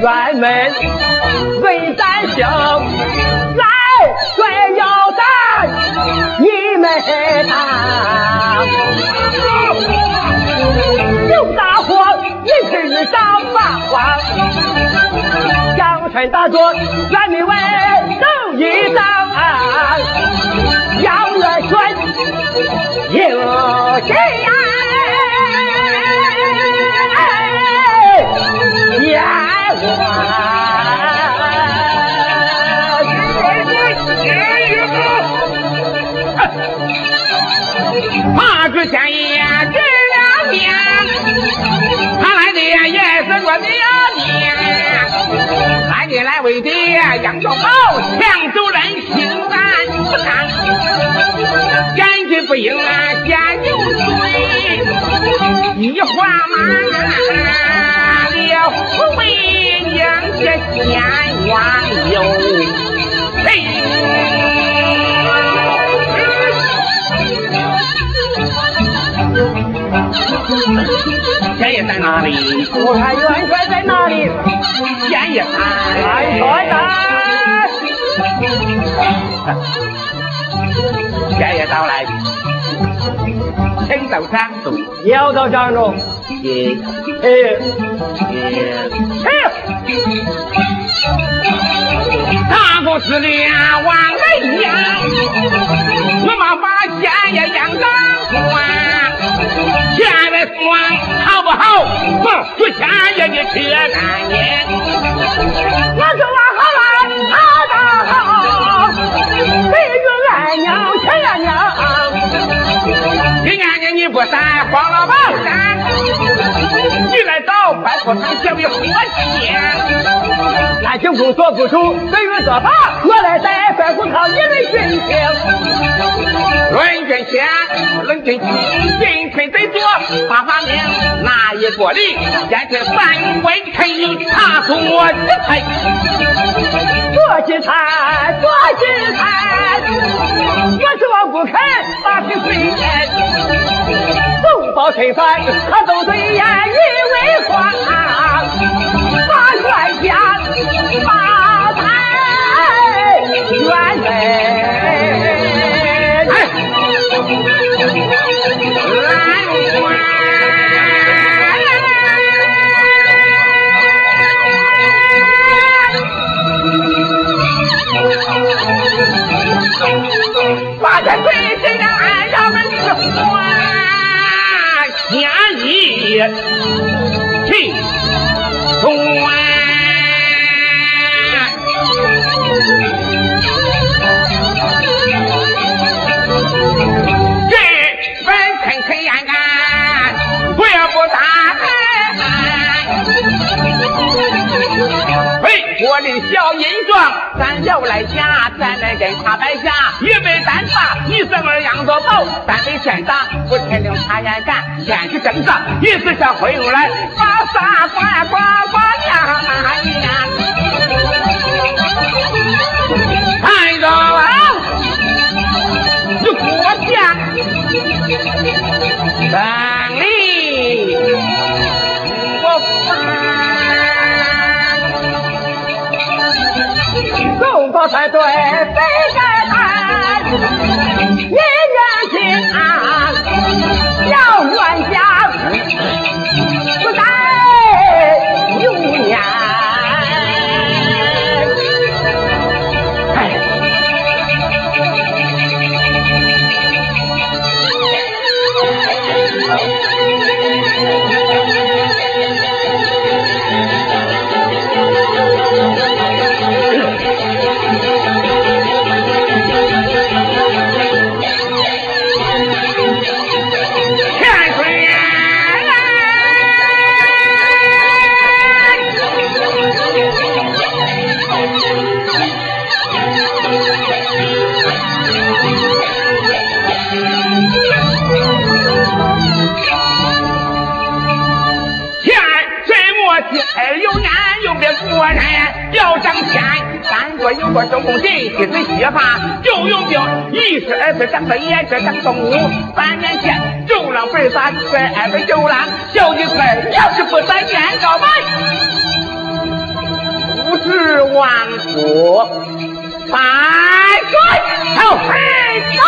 辕门为咱生，来摔腰带，你们打。有大火，一日当八荒。江山大作，辕门为走一遭。杨元帅有谁？马之前也这两天，他来的也是我的爹。俺爹来为的杨小宝，抢走人心肝不干，赶紧不应家有罪，你话马也不为娘家牵冤忧。县爷在哪里？我看元帅在哪里？县爷元帅在。县爷到来，请到长中，要到长中。也，哎，也，哎，大公司里往来呀，我们把钱也养长官。现在说好不好？哼，说钱也得吃干净。我说我今年呢你不散，慌了忙山，你来找快不堂交与火线。南京公做不出，对于做法，我来带白虎堂，你们听听。论军前，论军前，进退得做八方命，哪一锅里，先是三关陈有他做之才，做之才，做之才，我说不肯把皮碎天，纵报陈犯，他都对言以为话，把冤家把财冤来。咱要来家，咱来跟他白家也没办法。你生儿养着宝，咱得先打，不肯定他愿干。先是挣扎，一直想回屋来，把啥管管管。才对，我周公瑾，一嘴血发，就用兵一十二岁长得也是长动物。三年前周郎被杀，在二百九郎小弟快，要是不三年告白，不知王府百岁头黑走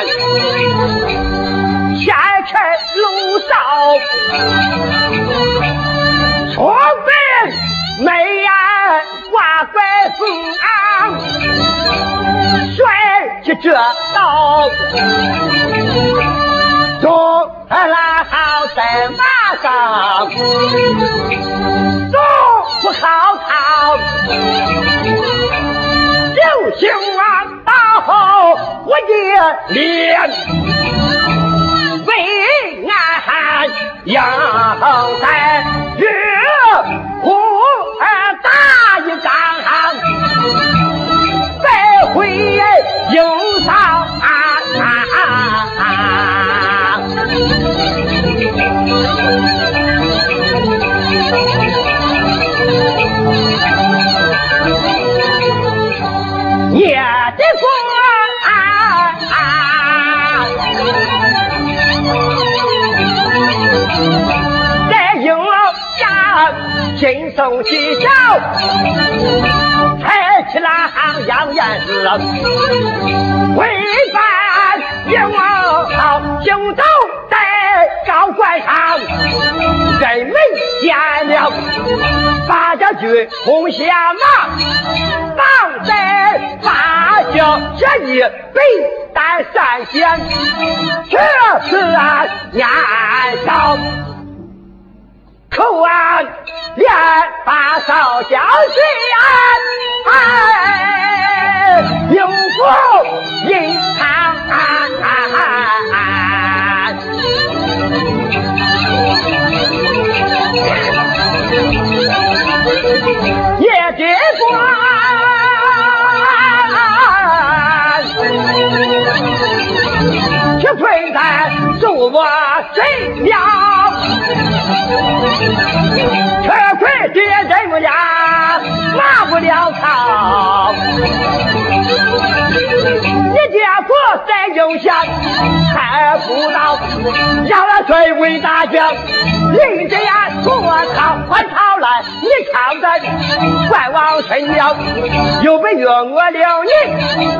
关，先开路哨，出门没眼挂白丝，甩起这刀，中来好在马上，走不好逃，就兴啊大后我的脸，为俺要在下亲手起手，抬起来行杨延子，为犯营好行走在高官上，人们见了八家军红下马，绑在八角这一北单山县，这是俺年少。口岸连把少小心哎，应付银行。也得管，却困在手我身边。吃亏也忍不了，骂不了他。你家国在右下，还不到，让俺追为大将。人家，说他还逃来，你看着怪王春鸟，又被约我了你，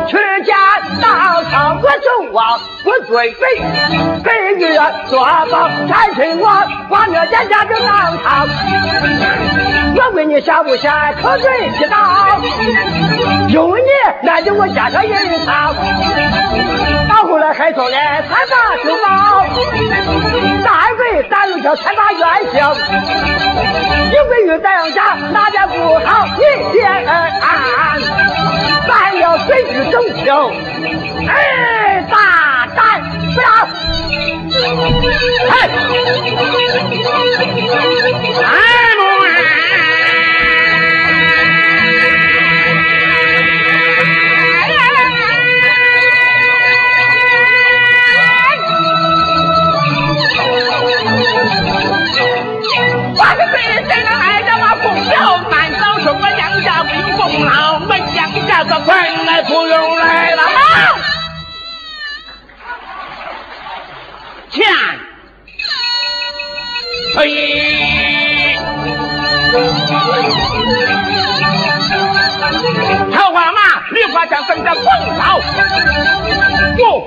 去见当朝我就往我追北，北日做保战胜我，光我家家就当朝。我问你下不下口水去打？有你，那就我家上人他。到后来还说来参加就报，大鬼打又叫参加元宵，有鬼与咱家哪家不好？你别看，咱要水之正秋，哎，大胆不要，哎，哎母啊！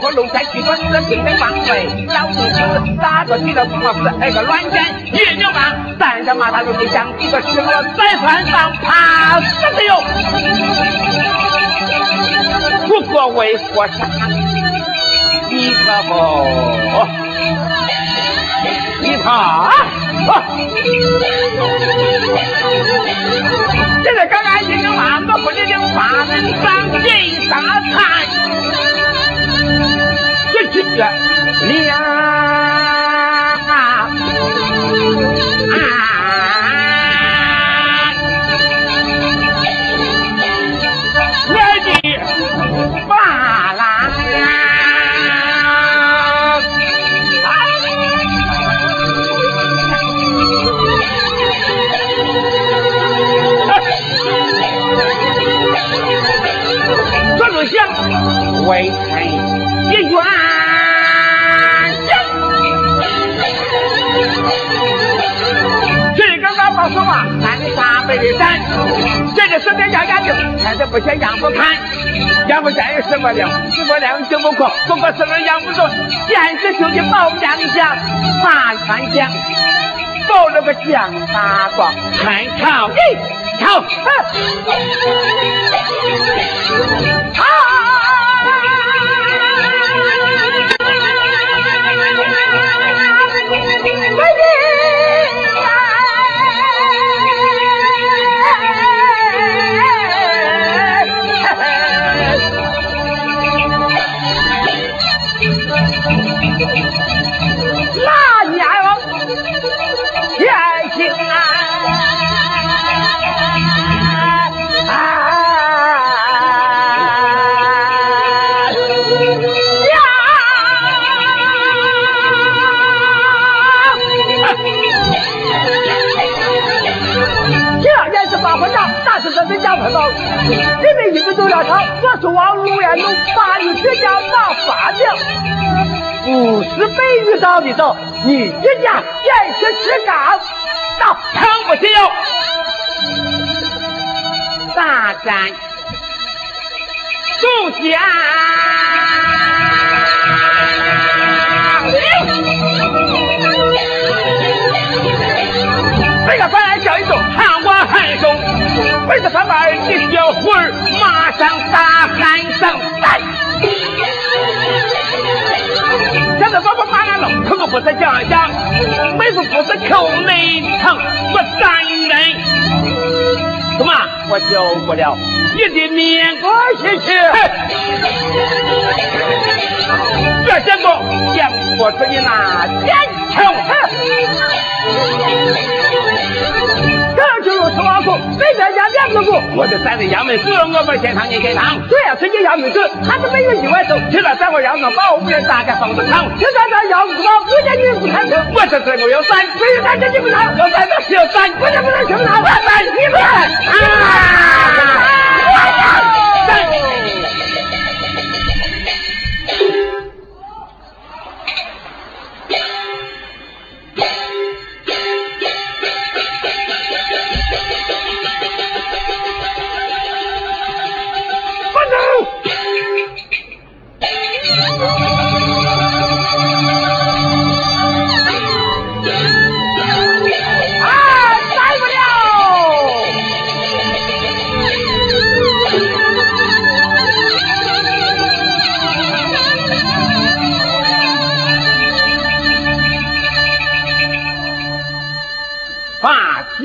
我龙山去管这新的方位，老子打着你的什么是那个软件，一牛马，三着马他就得想一个石螺在船上爬死的哟。不过为国杀，你可不，你怕？这个刚刚一牛马，我不这个身边要讲究，看着不像养不看，养不见有什么料，什么量就不过，不过是人养不着，见着就去保养一下，饭饭香，保了个酱大瓜，看瞧，瞧，好。这往陆延龙把你这家把发掉，不是北玉岛的到，你这家先去吃岗，到成不了。大战主将，这个本来叫一种看我汉手。为了他把你小会儿马上打喊声来。现在把我马上弄，可我不是讲讲，每次不是口内疼，我担人。怎么？我救不了你的命。我谢谢。别想过想不出你那钱穷。北边家两个股，我就站在衙门口，我不先上你给堂。对呀，直接衙门口，他是没有意外走。听到三个衙门把我们人打在房子场，听到咱要不知道，我家你不看车。我这这我有伞，没有三这你不拿，有伞是有三，我这不能听他，我三你不来啊！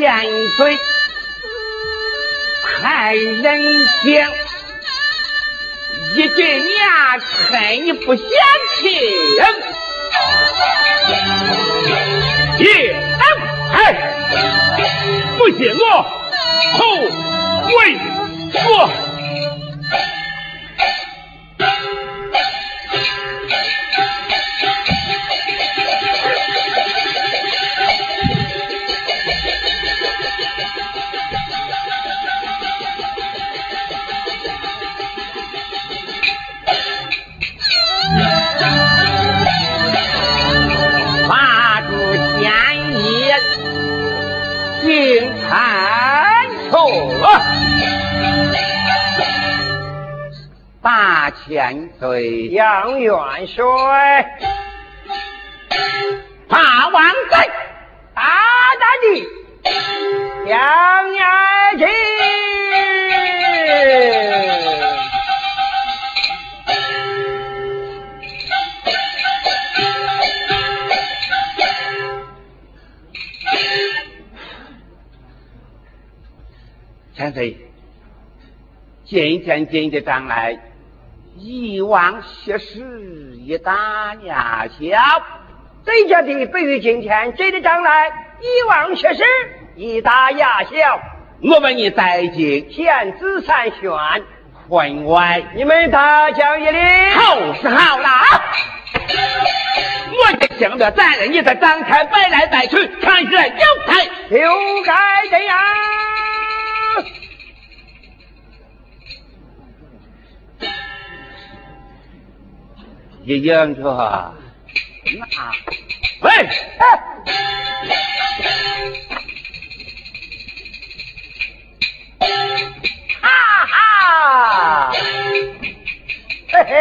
千岁太人情，一句娘恨你不嫌亲，也哎，不信我后为我。千岁杨元帅，大王在，大大的杨元吉。千岁，见见见的将来。一往昔时，一大压小。这家的不于今天，这的将来，一往昔时，一大压小。我问你，在今天子三选，婚外，你们大将一礼，好是好啦。我就想着咱人，你这张开摆来摆去，看起来有才，就该这样。杨哥，那喂，哈，嘿嘿，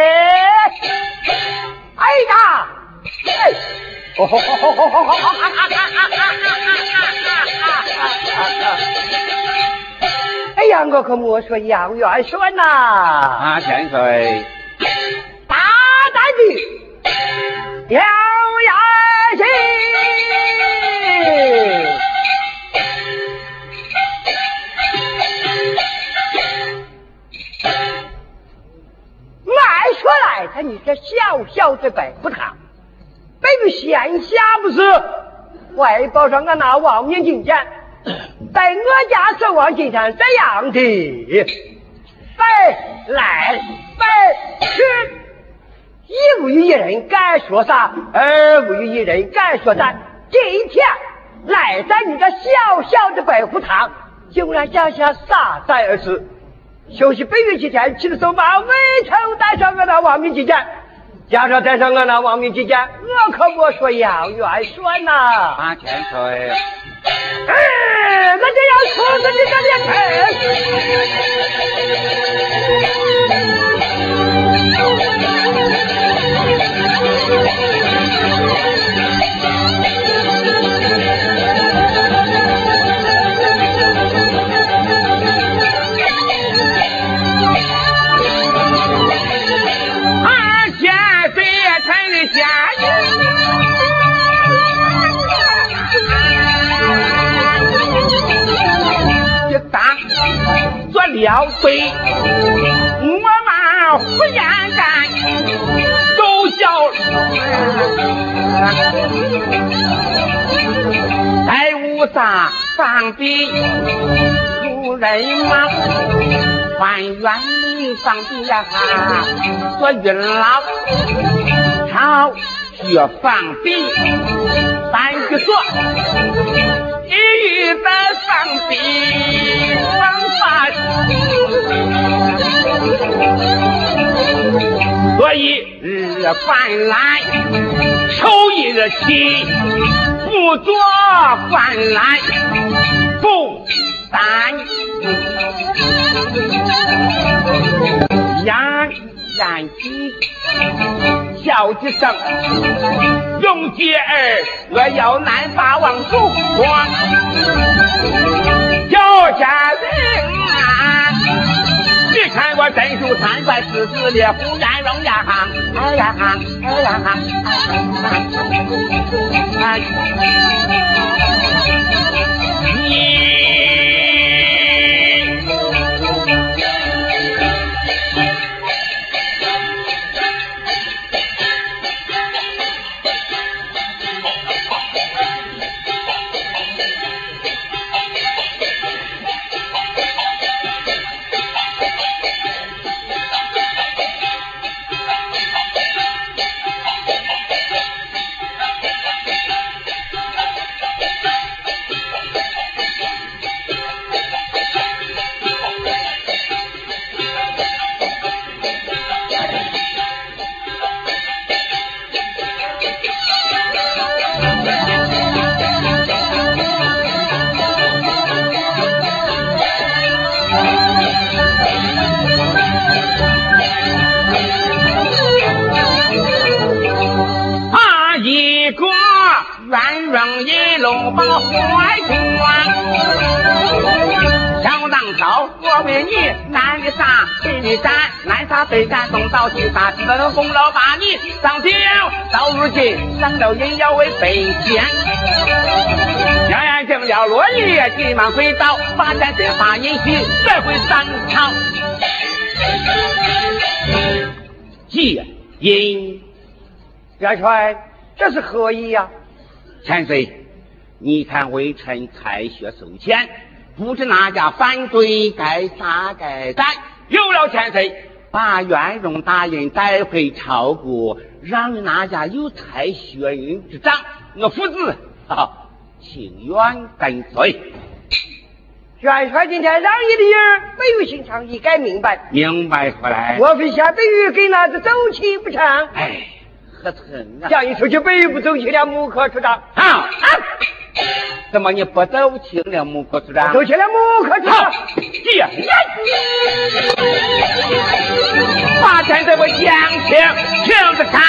哎呀，哎，哈哈哈哈哈哈哈哈哈哈哈哈哈哈！哎呀，我可莫说杨元宣呐，啊，田帅。杨元庆，按说来，他你这小小的白虎堂，对于县下不是外报上俺那王明进见。在我家守望金山这样的，本来本是一无一人敢说啥，二无一人敢说啥。今天来在你这小小的白虎堂，竟然想下撒在而死。休息半月期间，起手把尾头带上我那亡命几件，加上带上我那亡命几件，我可不说杨元帅呐。马千岁。哎，那就要出自你的二放的主人嘛，还原放的呀，做云老朝学放的，三句说，一语的放的。所以日饭来，抽一日气，不做饭来不担言言几叫几声，用姐儿我要难把王祖光，叫家人。你看我镇守三怪四子烈虎烟龙呀哈，哎呀哈，哎呀哈，你。西山，这个功劳把你上天，到如今上了阴要为北仙。杨元敬了落叶，急忙回到八山镇发银喜，再回山场。借银元帅，这是何意呀？千岁，你看微臣采血收钱，不知哪家反对，该杀该斩。有了千岁。把元荣大人带回朝国，让哪家有才学人之长，我父子啊，情愿跟随。元帅今天让你的人没有心肠，你该明白。明白回来。莫非下北狱给那子走起不成？哎，何曾啊？叫你出去北狱不走起了，木科处长。啊啊。怎么你不走起了木科处长？走起了木科处长。姐，把钱这个乡亲听着看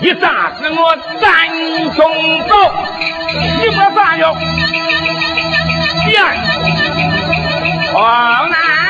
你打死我三中走，你不咋样？呀，王南。